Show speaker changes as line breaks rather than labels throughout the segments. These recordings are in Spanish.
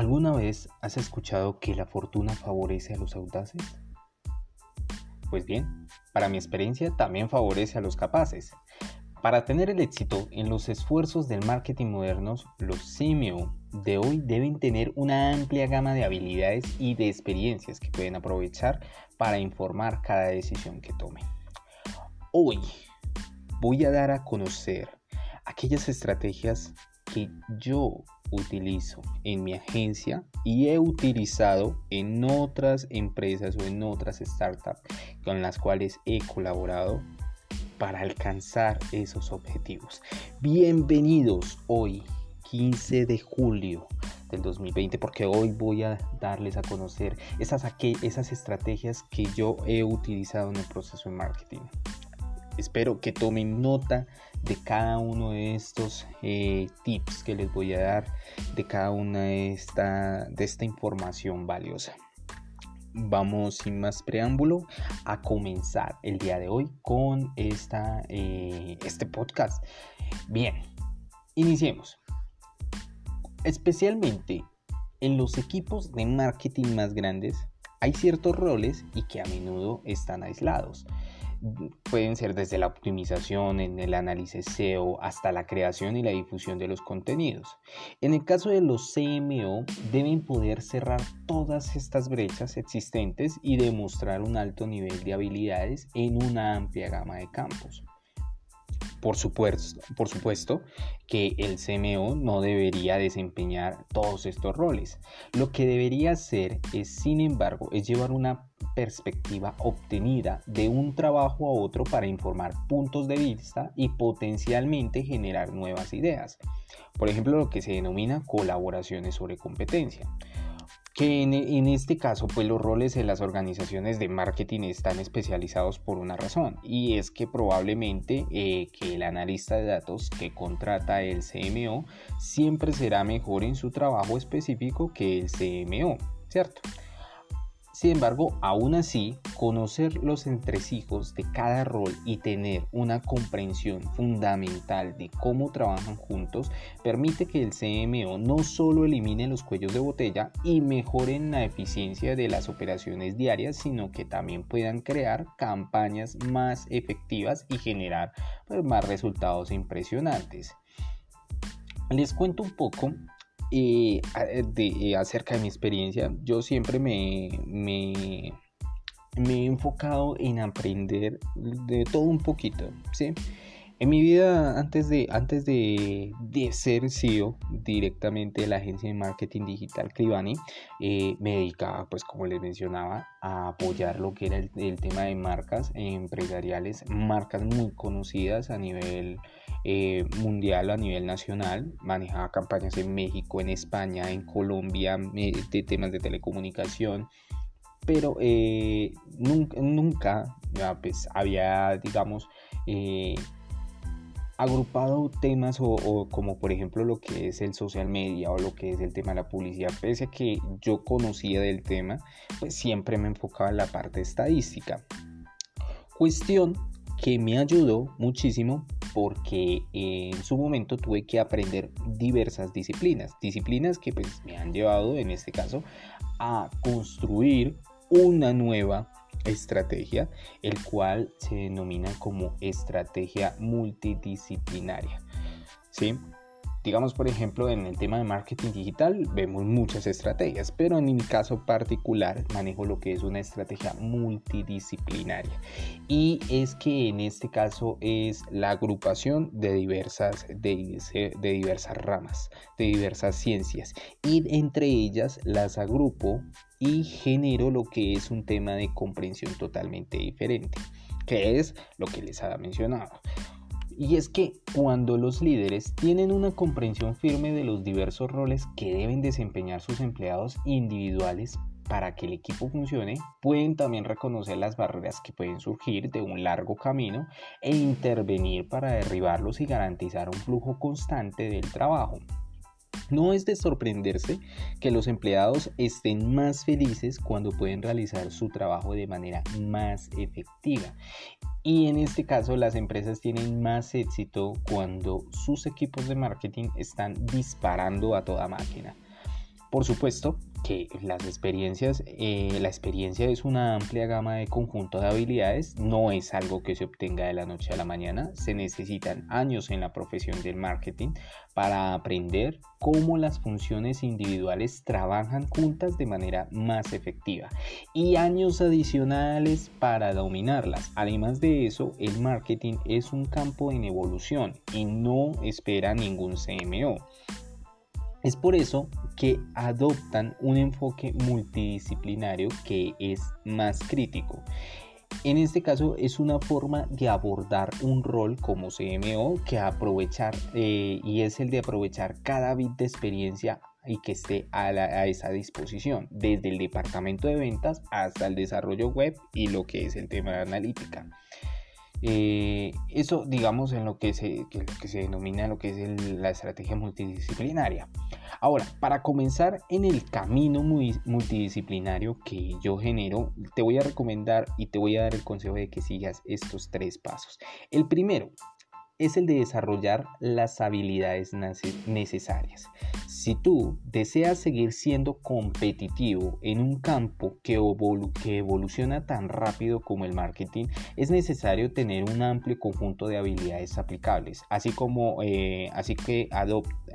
¿Alguna vez has escuchado que la fortuna favorece a los audaces? Pues bien, para mi experiencia también favorece a los capaces. Para tener el éxito en los esfuerzos del marketing modernos, los CMO de hoy deben tener una amplia gama de habilidades y de experiencias que pueden aprovechar para informar cada decisión que tomen. Hoy voy a dar a conocer aquellas estrategias que yo utilizo en mi agencia y he utilizado en otras empresas o en otras startups con las cuales he colaborado para alcanzar esos objetivos. Bienvenidos hoy, 15 de julio del 2020, porque hoy voy a darles a conocer esas, esas estrategias que yo he utilizado en el proceso de marketing. Espero que tomen nota de cada uno de estos eh, tips que les voy a dar, de cada una de esta, de esta información valiosa. Vamos sin más preámbulo a comenzar el día de hoy con esta, eh, este podcast. Bien, iniciemos. Especialmente en los equipos de marketing más grandes hay ciertos roles y que a menudo están aislados pueden ser desde la optimización, en el análisis SEO, hasta la creación y la difusión de los contenidos. En el caso de los CMO, deben poder cerrar todas estas brechas existentes y demostrar un alto nivel de habilidades en una amplia gama de campos. Por supuesto, por supuesto que el CMO no debería desempeñar todos estos roles. Lo que debería hacer es, sin embargo, es llevar una perspectiva obtenida de un trabajo a otro para informar puntos de vista y potencialmente generar nuevas ideas. Por ejemplo, lo que se denomina colaboraciones sobre competencia que en, este caso pues los roles en las organizaciones de marketing están especializados por una razón y es que probablemente eh, que el analista de datos que contrata el CMO siempre será mejor en su trabajo específico que el CMO, ¿cierto? Sin embargo, aún así, conocer los entresijos de cada rol y tener una comprensión fundamental de cómo trabajan juntos permite que el CMO no solo elimine los cuellos de botella y mejoren la eficiencia de las operaciones diarias, sino que también puedan crear campañas más efectivas y generar pues, más resultados impresionantes. Les cuento un poco y de, acerca de mi experiencia, yo siempre me, me, he enfocado en aprender de todo un poquito, ¿sí? En mi vida, antes de, antes de, ser CEO directamente de la agencia de marketing digital Cribani, eh, me dedicaba, pues como les mencionaba, a apoyar lo que era el tema de marcas empresariales, marcas muy conocidas a nivel eh, mundial a nivel nacional, manejaba campañas en México, en España, en Colombia, eh, de temas de telecomunicación, pero eh, nunca, nunca pues, había, digamos, agrupado temas o, como por ejemplo lo que es el social media o lo que es el tema de la publicidad, pese a que yo conocía del tema, pues siempre me enfocaba en la parte estadística. Cuestión que me ayudó muchísimo porque en su momento tuve que aprender diversas disciplinas, disciplinas que pues me han llevado en este caso a construir una nueva estrategia, el cual se denomina como estrategia multidisciplinaria. ¿Sí? Digamos, por ejemplo, en el tema de marketing digital vemos muchas estrategias, pero en mi caso particular manejo lo que es una estrategia multidisciplinaria. Y es que en este caso es la agrupación de diversas, de, diversas ramas, de diversas ciencias. Y entre ellas las agrupo y genero lo que es un tema de comprensión totalmente diferente, que es lo que les había mencionado. Y es que cuando los líderes tienen una comprensión firme de los diversos roles que deben desempeñar sus empleados individuales para que el equipo funcione, pueden también reconocer las barreras que pueden surgir de un largo camino e intervenir para derribarlos y garantizar un flujo constante del trabajo. No es de sorprenderse que los empleados estén más felices cuando pueden realizar su trabajo de manera más efectiva y en este caso las empresas tienen más éxito cuando sus equipos de marketing están disparando a toda máquina. Por supuesto que las experiencias, eh, la experiencia es una amplia gama de conjunto de habilidades, no es algo que se obtenga de la noche a la mañana, se necesitan años en la profesión del marketing para aprender cómo las funciones individuales trabajan juntas de manera más efectiva y años adicionales para dominarlas. Además de eso, el marketing es un campo en evolución y no espera ningún CMO. Es por eso que adoptan un enfoque multidisciplinario que es más crítico. En este caso es una forma de abordar un rol como CMO que aprovechar eh, y es el de aprovechar cada bit de experiencia y que esté a, a, esa disposición, desde el departamento de ventas hasta el desarrollo web y lo que es el tema de analítica. Eh, eso, digamos, en lo que se, que se denomina lo que es la estrategia multidisciplinaria. Ahora, para comenzar en el camino multidisciplinario que yo genero, te voy a recomendar y te voy a dar el consejo de que sigas estos tres pasos. El primero, es el de desarrollar las habilidades necesarias. Si tú deseas seguir siendo competitivo en un campo que, evoluciona tan rápido como el marketing, es necesario tener un amplio conjunto de habilidades aplicables, así como eh, así que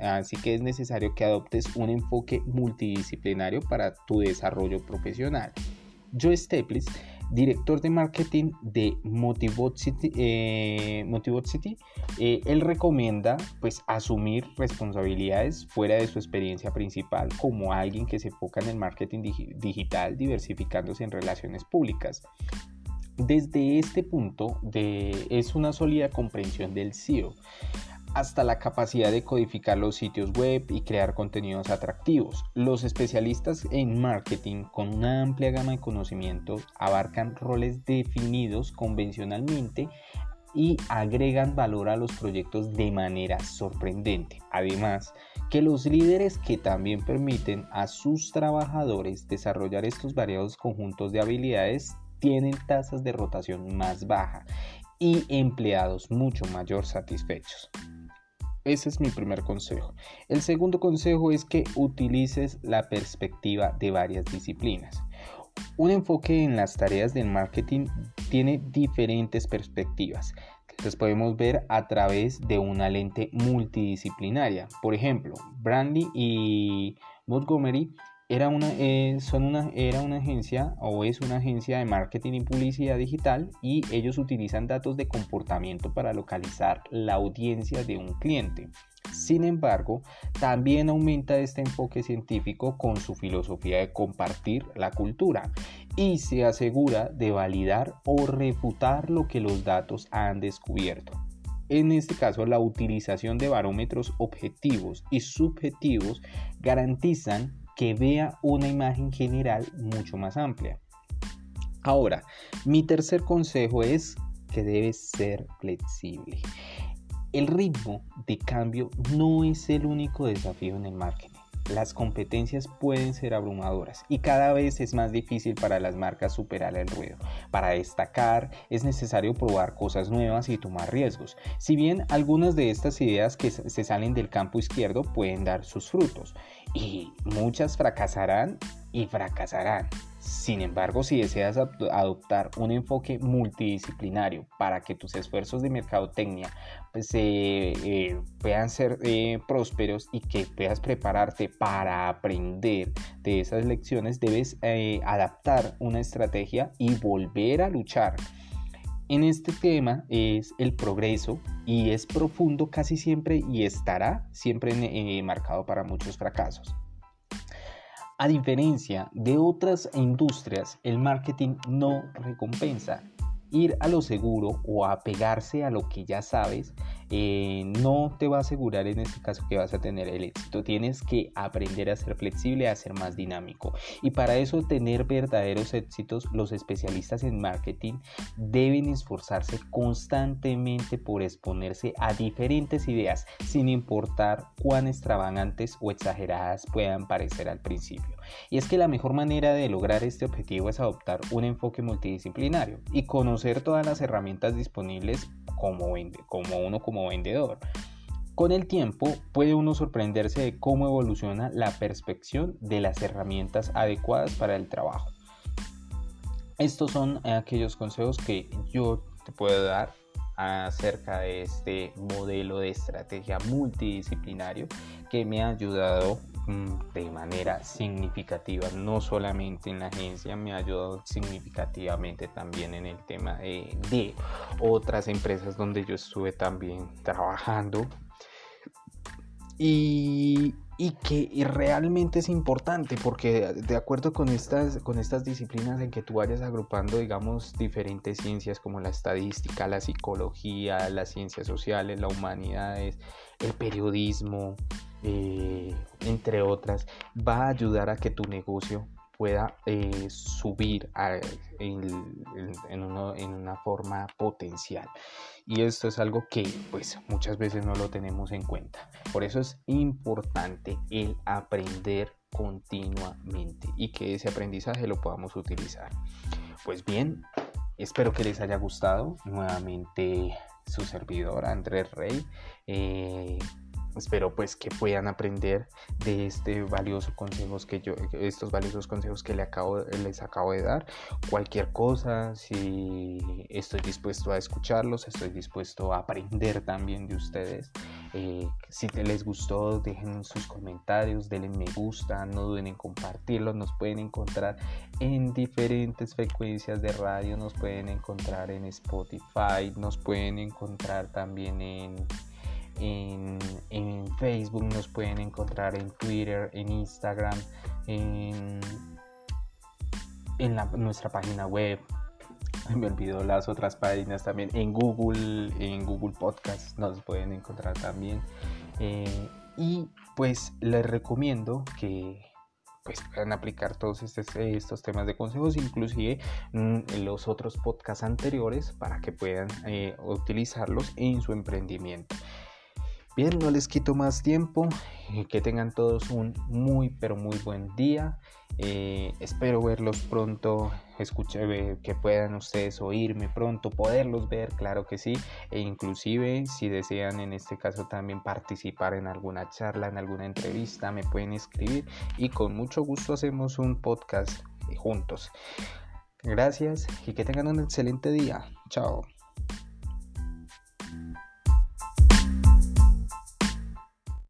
así que es necesario que adoptes un enfoque multidisciplinario para tu desarrollo profesional. Joe Staples director de marketing de Motivot City, eh, eh, él recomienda pues asumir responsabilidades fuera de su experiencia principal como alguien que se enfoca en el marketing digital diversificándose en relaciones públicas. Desde este punto es una sólida comprensión del CEO hasta la capacidad de codificar los sitios web y crear contenidos atractivos. Los especialistas en marketing con una amplia gama de conocimientos abarcan roles definidos convencionalmente y agregan valor a los proyectos de manera sorprendente. Además, que los líderes que también permiten a sus trabajadores desarrollar estos variados conjuntos de habilidades tienen tasas de rotación más baja y empleados mucho mayor satisfechos. Ese es mi primer consejo. El segundo consejo es que utilices la perspectiva de varias disciplinas. Un enfoque en las tareas del marketing tiene diferentes perspectivas. Las podemos ver a través de una lente multidisciplinaria. Por ejemplo, Brandy y Montgomery era una, eh, son una, era una agencia o es una agencia de marketing y publicidad digital y ellos utilizan datos de comportamiento para localizar la audiencia de un cliente. Sin embargo, también aumenta este enfoque científico con su filosofía de compartir la cultura y se asegura de validar o refutar lo que los datos han descubierto. En este caso, la utilización de barómetros objetivos y subjetivos garantizan que vea una imagen general mucho más amplia. Ahora, mi tercer consejo es que debes ser flexible. El ritmo de cambio no es el único desafío en el marketing. Las competencias pueden ser abrumadoras y cada vez es más difícil para las marcas superar el ruido. Para destacar es necesario probar cosas nuevas y tomar riesgos. Si bien algunas de estas ideas que se salen del campo izquierdo pueden dar sus frutos y muchas fracasarán y fracasarán. Sin embargo, si deseas adoptar un enfoque multidisciplinario para que tus esfuerzos de mercadotecnia pues, eh, puedan ser eh, prósperos y que puedas prepararte para aprender de esas lecciones, debes eh, adaptar una estrategia y volver a luchar. En este tema es el progreso y es profundo casi siempre y estará siempre marcado para muchos fracasos. A diferencia de otras industrias, el marketing no recompensa. Ir a lo seguro o apegarse a lo que ya sabes eh, no te va a asegurar en este caso que vas a tener el éxito. Tienes que aprender a ser flexible, a ser más dinámico. Y para eso tener verdaderos éxitos, los especialistas en marketing deben esforzarse constantemente por exponerse a diferentes ideas, sin importar cuán extravagantes o exageradas puedan parecer al principio. Y es que la mejor manera de lograr este objetivo es adoptar un enfoque multidisciplinario y conocer todas las herramientas disponibles como, como uno como vendedor. Con el tiempo puede uno sorprenderse de cómo evoluciona la perspección de las herramientas adecuadas para el trabajo. Estos son aquellos consejos que yo te puedo dar acerca de este modelo de estrategia multidisciplinario que me ha ayudado de manera significativa, no solamente en la agencia, me ha ayudado significativamente también en el tema de, de otras empresas donde yo estuve también trabajando. Y y que realmente es importante porque de acuerdo con estas, con estas disciplinas en que tú vayas agrupando, digamos, diferentes ciencias como la estadística, la psicología, las ciencias sociales, las humanidades, el periodismo, eh, entre otras, va a ayudar a que tu negocio pueda eh, subir en, una forma potencial. Y esto es algo que pues muchas veces no lo tenemos en cuenta. Por eso es importante el aprender continuamente y que ese aprendizaje lo podamos utilizar. Pues bien, espero que les haya gustado. Nuevamente su servidor Andrés Rey. Eh, espero pues que puedan aprender de este valioso consejos que yo estos valiosos consejos que les acabo, les acabo de dar. Cualquier cosa si estoy dispuesto a escucharlos estoy dispuesto a aprender también de ustedes eh, si les gustó dejen sus comentarios denle me gusta no duden en compartirlos nos pueden encontrar en diferentes frecuencias de radio nos pueden encontrar en Spotify nos pueden encontrar también en en, Facebook, nos pueden encontrar en Twitter, en Instagram, en, nuestra página web. Me olvidó las otras páginas también. En Google, en Google Podcast nos pueden encontrar también. Eh, y pues les recomiendo que pues puedan aplicar todos estos, temas de consejos, inclusive mm, los otros podcasts anteriores para que puedan eh, utilizarlos en su emprendimiento. Bien, no les quito más tiempo. Eh, que tengan todos un muy, pero muy buen día. Eh, espero verlos pronto, escuche, que puedan ustedes oírme pronto, poderlos ver, claro que sí, e inclusive si desean en este caso también participar en alguna charla, en alguna entrevista, me pueden escribir y con mucho gusto hacemos un podcast juntos. Gracias y que tengan un excelente día. Chao.